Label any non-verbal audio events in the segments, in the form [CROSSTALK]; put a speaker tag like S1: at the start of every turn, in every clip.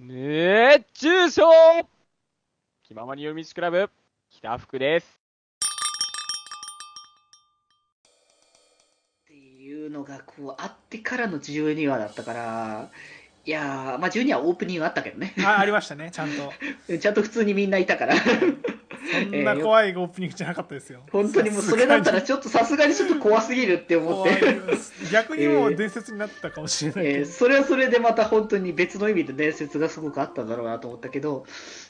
S1: 熱中症。気ままに読みクラブ、北福です。
S2: っていうのがこうあってからの12話だったから。いやーまあ12話オープニングあったけどね。
S3: あありましたねちゃんと。[LAUGHS]
S2: ちゃんと普通にみんないたから
S3: そんな怖いオープニングじゃなかったですよ。
S2: 本当にもうそれだったらちょっとさすがにちょっと怖すぎるって思って、
S3: 逆にもう伝説になったかもしれないけど、
S2: えーそれはそれでまた本当に別の意味で伝説がすごくあったんだろうなと思ったけど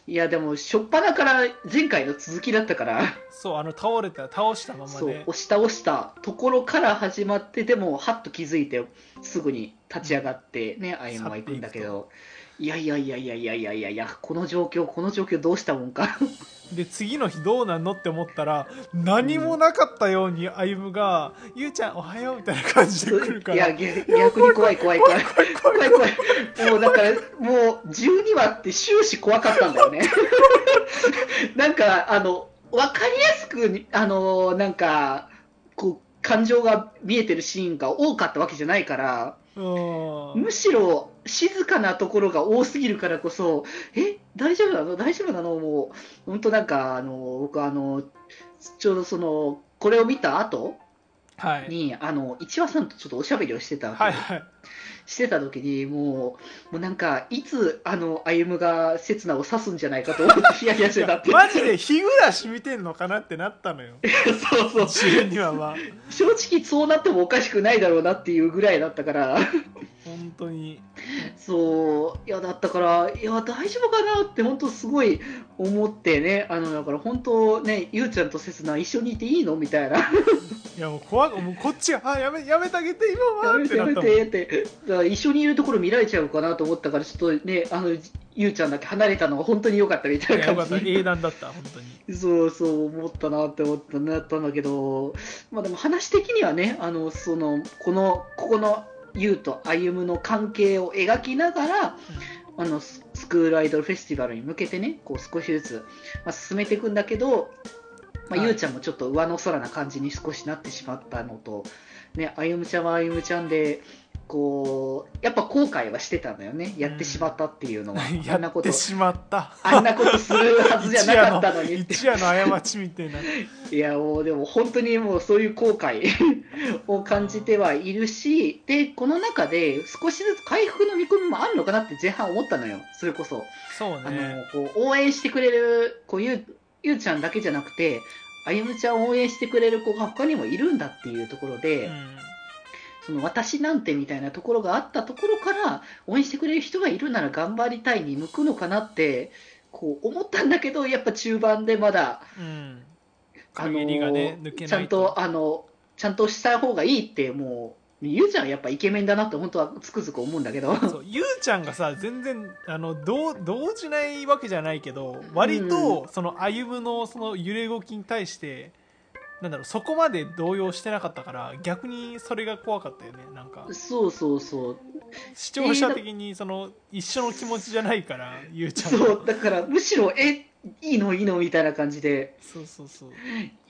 S2: いやでも初っ端から前回の続きだったから。
S3: そうあの倒れた倒したまま
S2: そう
S3: で
S2: 押し倒したところから始まってでもはっと気づいてすぐに立ち上がってね歩夢は行くんだけどいやいやいやいやいやいやいやいやこの状況この状況どうしたもんか。
S3: で次の日どうなんのって思ったら何もなかったように歩夢が「ゆうちゃんおはよう」みたいな感じで来るから。
S2: いや逆逆に怖い怖い怖い。怖い怖いもうだからもう12話って終始怖かったんだよね。[LAUGHS] なんかあの分かりやすくあのなんかこう感情が見えてるシーンが多かったわけじゃないから
S3: うん。
S2: むしろ静かなところが多すぎるからこそ、え、大丈夫なの？大丈夫なの？もう、本当なんか、あの、僕あの、ちょうどその、これを見た後
S3: はい。
S2: に、あの、一話さんとちょっとおしゃべりをしてた
S3: はいはい。
S2: してた時に、もう、もうなんか、いつ、あの、歩夢が刹那を刺すんじゃないかと思って [LAUGHS] ヒヤヒヤしてたって。
S3: マジで日暮らし見てんのかなってなったのよ。[LAUGHS]
S2: そうそう。
S3: 自分にはまあ。
S2: 正直そうなってもおかしくないだろうなっていうぐらいだったから。
S3: 本当に。
S2: そう、いや、だったから、いや、大丈夫かなって、本当すごい思ってね、あの、だから本当ね、ゆうちゃんとせつな一緒にいていいの？みたいな。
S3: いやもう怖くもうこっちが「あやめやめてあげて今は」
S2: やめやめ
S3: ってったもん。
S2: てって、だから一緒にいるところ見られちゃうかなと思ったから、ちょっとね、あの、ゆうちゃんだけ離れたのが本当に良かったみたいな感じ。
S3: 英断だった本当に。
S2: そうそう思ったなって思ったなったんだけど、まあでも話的にはね、あの、その、この、ここの、ゆうと歩夢の関係を描きながら、あのススクールアイドルフェスティバルに向けてねこう少しずつ、まあ、進めていくんだけど、まあ
S3: はい。
S2: ゆうちゃんもちょっと上の空な感じに少しなってしまったのと、ね、あゆむちゃんはあゆむちゃんでこうやっぱ後悔はしてたんだよね。やってしまったっていうのは、[LAUGHS] あん
S3: や
S2: なこと。
S3: ってしまった。
S2: あんなことするはずじゃなかったのにって。
S3: 一夜の過ちみたいな。[LAUGHS]
S2: いやもうでも本当にもうそういう後悔 [LAUGHS] を感じてはいるしでこの中で少しずつ回復の見込みもあるのかなって前半思ったのよ。それこそ。
S3: そう
S2: あ
S3: ね
S2: のこう応援してくれるこうゆうゆうちゃんだけじゃなくてあゆむちゃんを応援してくれる子が他にもいるんだっていうところで、
S3: うん
S2: その私なんてみたいなところがあったところから応援してくれる人がいるなら頑張りたいに向くのかなってこう思ったんだけどやっぱ中盤でまだ
S3: うん。
S2: あのちゃんとあのちゃんとした方がいいってもうゆうちゃんはやっぱイケメンだなって本当はつくづく思うんだけど。
S3: ゆうちゃんがさ全然あのどう動じないわけじゃないけど割とその歩夢のその揺れ動きに対してなんだろうそこまで動揺してなかったから逆にそれが怖かったよねなんか。
S2: そうそうそう。
S3: 視聴者的にその一緒の気持ちじゃないからゆうちゃんは。
S2: そうだからむしろえいいの？いいの？みたいな感じで。
S3: そうそうそう。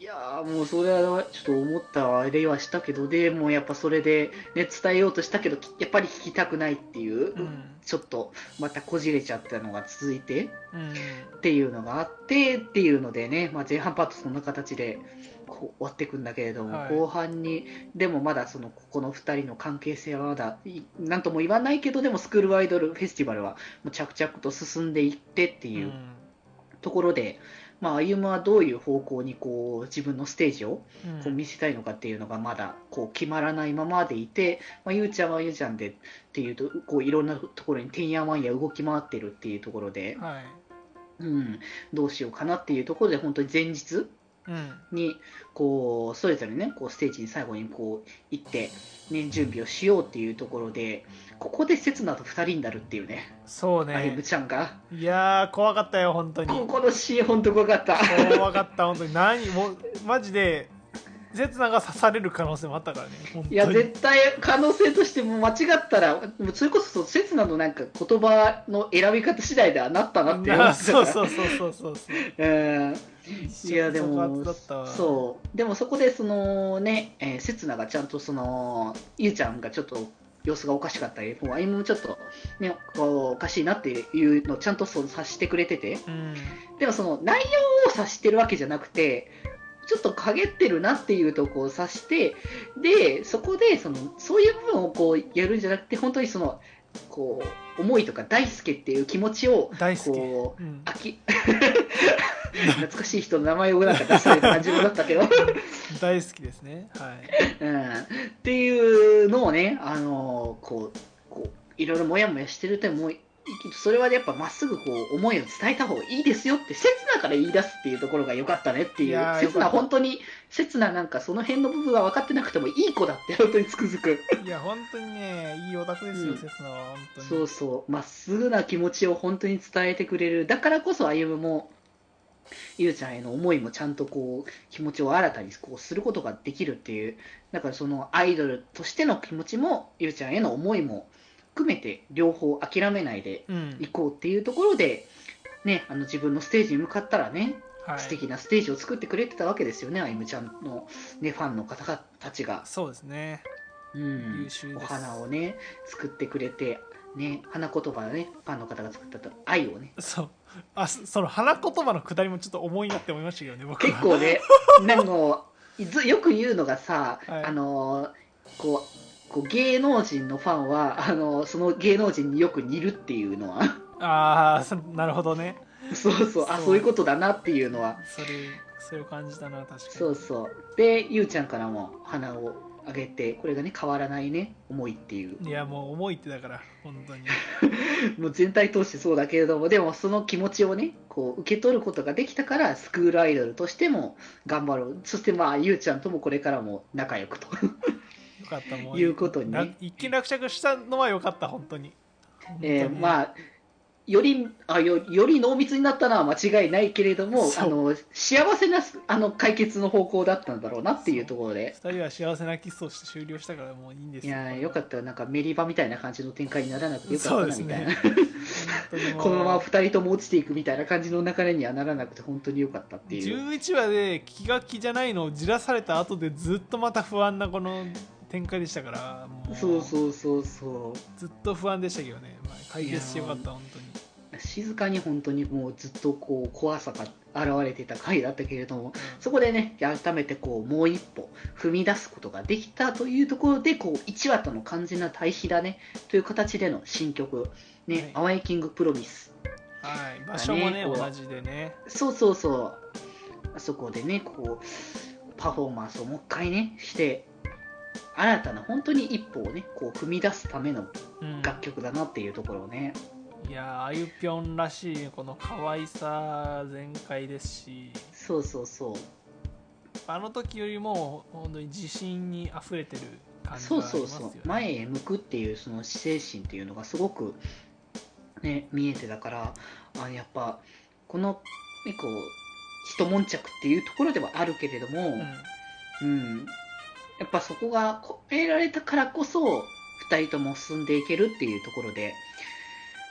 S2: いやーもうそれはちょっと思ったあれはしたけどでもうやっぱそれで、ね、伝えようとしたけどきやっぱり聞きたくないっていう、
S3: うん。
S2: ちょっとまたこじれちゃったのが続いて
S3: うん。
S2: っていうのがあってっていうのでね、まあ、前半パートそんな形で終わっていくんだけれども、
S3: はい。
S2: 後半にでもまだそのここの2人の関係性はまだいなんとも言わないけどでもスクールアイドルフェスティバルはもう着々と進んでいってっていう。ところで、まあ、歩夢はどういう方向にこう自分のステージを
S3: うん。
S2: こう見せたいのかっていうのがまだこう決まらないままでいて、まあ、ゆうちゃんはゆうちゃんでっていうとこういろんなところにてんやわんや動き回ってるっていうところで、
S3: はい。
S2: うん、どうしようかなっていうところで本当に前日
S3: うん
S2: にこうそれぞれねこうステージに最後にこう行って、ね、準備をしようっていうところでここで刹那と2人になるっていうね。
S3: そうね。
S2: ちゃんが。
S3: いやー怖かったよ本当に。
S2: ここのシーン本当怖かった。
S3: 怖かった本当に。何もうマジで刹那が刺される可能性もあったからね
S2: いや絶対可能性としても間違ったらそれこそ刹那のなんか言葉の選び方次第ではなったなって思
S3: あ
S2: ってたから
S3: そうそうそうそうそうそう。
S2: うん。いやでもそう。でもそこでそのね、えー、刹那がちゃんとそのゆうちゃんがちょっと様子がおかしかったり、もう歩もちょっと、ね、おかしいなっていうのをちゃんとそう察してくれてて、
S3: うん。
S2: でもその内容を察してるわけじゃなくて、ちょっと陰ってるなっていうとこを察して、で、そこでそのそういう部分をこうやるんじゃなくて、本当にその、こう、思いとか大輔っていう気持ちを、
S3: 大好き
S2: こう、
S3: うん。
S2: あき [LAUGHS] 懐かしい人の名前をなんか出された感じもだったけど、
S3: 大好きですね。はい。
S2: うん、っていうのをね、あのこう、こういろいろもやもやしてるともう、それはやっぱまっすぐこう思いを伝えた方がいいですよって、刹那から言い出すっていうところが良かったねっていう刹那本当に、刹那なんかその辺の部分は分かってなくてもいい子だって本当につくづく。
S3: いや本当にねいいオタクですよ
S2: うん
S3: 刹那は本当に
S2: そうそう、まっすぐな気持ちを本当に伝えてくれる。だからこそ歩夢も、ゆうちゃんへの思いもちゃんとこう、気持ちを新たにこうすることができるっていう。だからそのアイドルとしての気持ちも、ゆうちゃんへの思いも含めて、両方諦めないで
S3: うん。
S2: いこうっていうところで、ね、あの自分のステージに向かったらね、
S3: はい。
S2: 素敵なステージを作ってくれてたわけですよね、歩夢ちゃんの、ね、ファンの方々たちが。
S3: そうですね。
S2: うん。
S3: 優秀
S2: お花をね作ってくれてね花言葉をねファンの方が作ったと愛をね。
S3: そう。あそその花言葉のくだりもちょっと重いなって思いましたけどね僕は。
S2: 結構ね [LAUGHS] なんかずよく言うのがさ、
S3: はい。
S2: あのこうこう芸能人のファンはあのその芸能人によく似るっていうのは。
S3: ああそ [LAUGHS] なるほどね。
S2: そうそう。あ
S3: そう。
S2: そういうことだなっていうのは。
S3: それそれを感じたな確かに。
S2: そうそう。でゆうちゃんからも花をあげてこれがね変わらないね思いっていう。
S3: いやもう重いってだから本当に。[LAUGHS]
S2: もう全体通してそうだけれども、でもその気持ちをね、こう受け取ることができたから、スクールアイドルとしても頑張ろう。そしてまあ、ゆうちゃんともこれからも仲良くと。
S3: よかったも
S2: いうことに。
S3: 一見落着したのはよかった本当に。
S2: えー
S3: 本当に。
S2: まあ、よりあよより濃密になったのは間違いないけれども、あの幸せなあの解決の方向だったんだろうなっていうところで。[LAUGHS]
S3: 二人は幸せなキスをして終了したからもういいんです
S2: いやーよかったよ、なんかメリバみたいな感じの展開にならなくてよかったなみたいな、
S3: ね [LAUGHS]
S2: このまま2人とも落ちていくみたいな感じの流れにはならなくて、本当によかったっていう。
S3: 11話で気が気じゃないのをじらされた後でずっとまた不安なこの展開でしたから
S2: そうそうそう。そう。
S3: ずっと不安でしたけどね、まあ、解決してよかった本当に。
S2: 静かに本当にもうずっとこう怖さが現れてた回だったけれども、そこでね、改めてこうもう一歩踏み出すことができたというところで、こう1話との完全な対比だねという形での新曲、ね、アワイキングプロミス。
S3: はい、場所もね同じでね。
S2: そうそうそう。あそこでね、こう、パフォーマンスをもう一回ね、して、新たな本当に一歩をね、こう踏み出すための
S3: うん。
S2: 楽曲だなっていうところをね、
S3: いやーあゆぴょんらしいこの可愛さ全開ですし。
S2: そうそうそう。
S3: あの時よりも本当に自信に溢れてる感じ
S2: そう
S3: がありますよね。
S2: そうそう前へ向くっていうその精神っていうのがすごく、ね、見えてたからあやっぱこの、ね、こう一悶着っていうところではあるけれども、うんやっぱそこが超えられたからこそ2人とも進んでいけるっていうところで。
S3: うん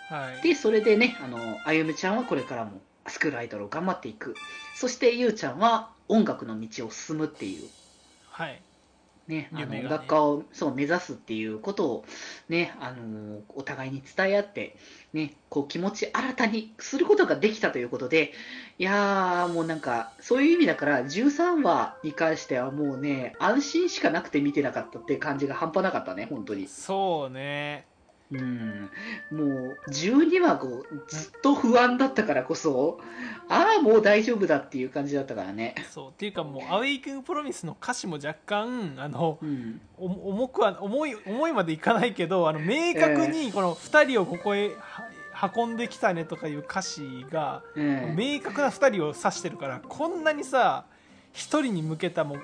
S3: はい。
S2: でそれでねあのあゆむちゃんはこれからもスクールアイドルを頑張っていく。そしてゆうちゃんは音楽の道を進むっていう。
S3: はい
S2: ね、あの
S3: 夢がね
S2: 音楽家をそう目指すっていうことを、ね、あのお互いに伝え合って、ね、こう気持ち新たにすることができたということで、いやー、もうなんか、そういう意味だから、13話に関してはもうね、安心しかなくて見てなかったっていう感じが半端なかったね、本当に。
S3: そうね
S2: うん、もう12話こうずっと不安だったからこそ、ああ、もう大丈夫だっていう感じだったからね。
S3: そう。っていうかもう「アウェイキングプロミス」の歌詞も若干あの
S2: うん、
S3: お重くは重い重いまでいかないけどあの明確にこの2人をここへは運んできたねとかいう歌詞が
S2: うん
S3: 明確な2人を指してるからこんなにさ1人に向けたもう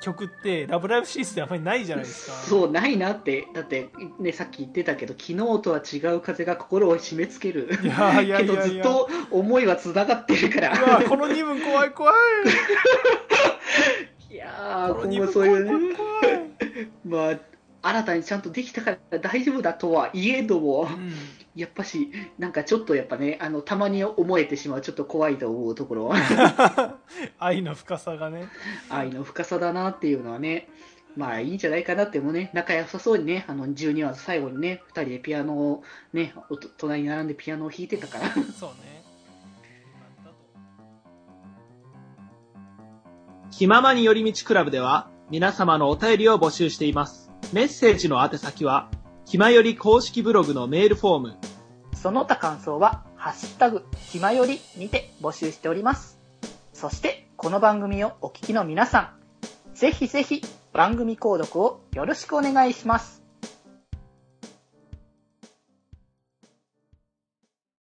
S3: 曲って「ラブライブシリーズ」であんまりないじゃないですか。
S2: そうないなって。だってねさっき言ってたけど昨日とは違う風が心を締め付ける。
S3: いやいや
S2: けどずっと思いはつながってるから。
S3: この2分怖い怖い。
S2: いやー
S3: この2
S2: 今後
S3: 分
S2: そうい。うね
S3: 怖い怖い怖い
S2: まあ新たにちゃんとできたから大丈夫だとはいえども。
S3: うん
S2: やっぱしなんかちょっとやっぱねあのたまに思えてしまうちょっと怖いと思うところは [LAUGHS]
S3: 愛の深さがね
S2: 愛の深さだなっていうのはね
S4: まあいいんじゃないかなってもね、仲良さそうにね、あの12話最後にね、2人でピアノをね、おと隣に並んでピアノを弾いてたから。
S3: そうね
S5: 気ままに寄り道クラブでは皆様のお便りを募集しています。メッセージの宛先は、ひまより公式ブログのメールフォーム、
S2: その他感想は、ハッシュタグ、ひまよりにて募集しております。そして、この番組をお聞きの皆さん、ぜひぜひ番組購読をよろしくお願いします。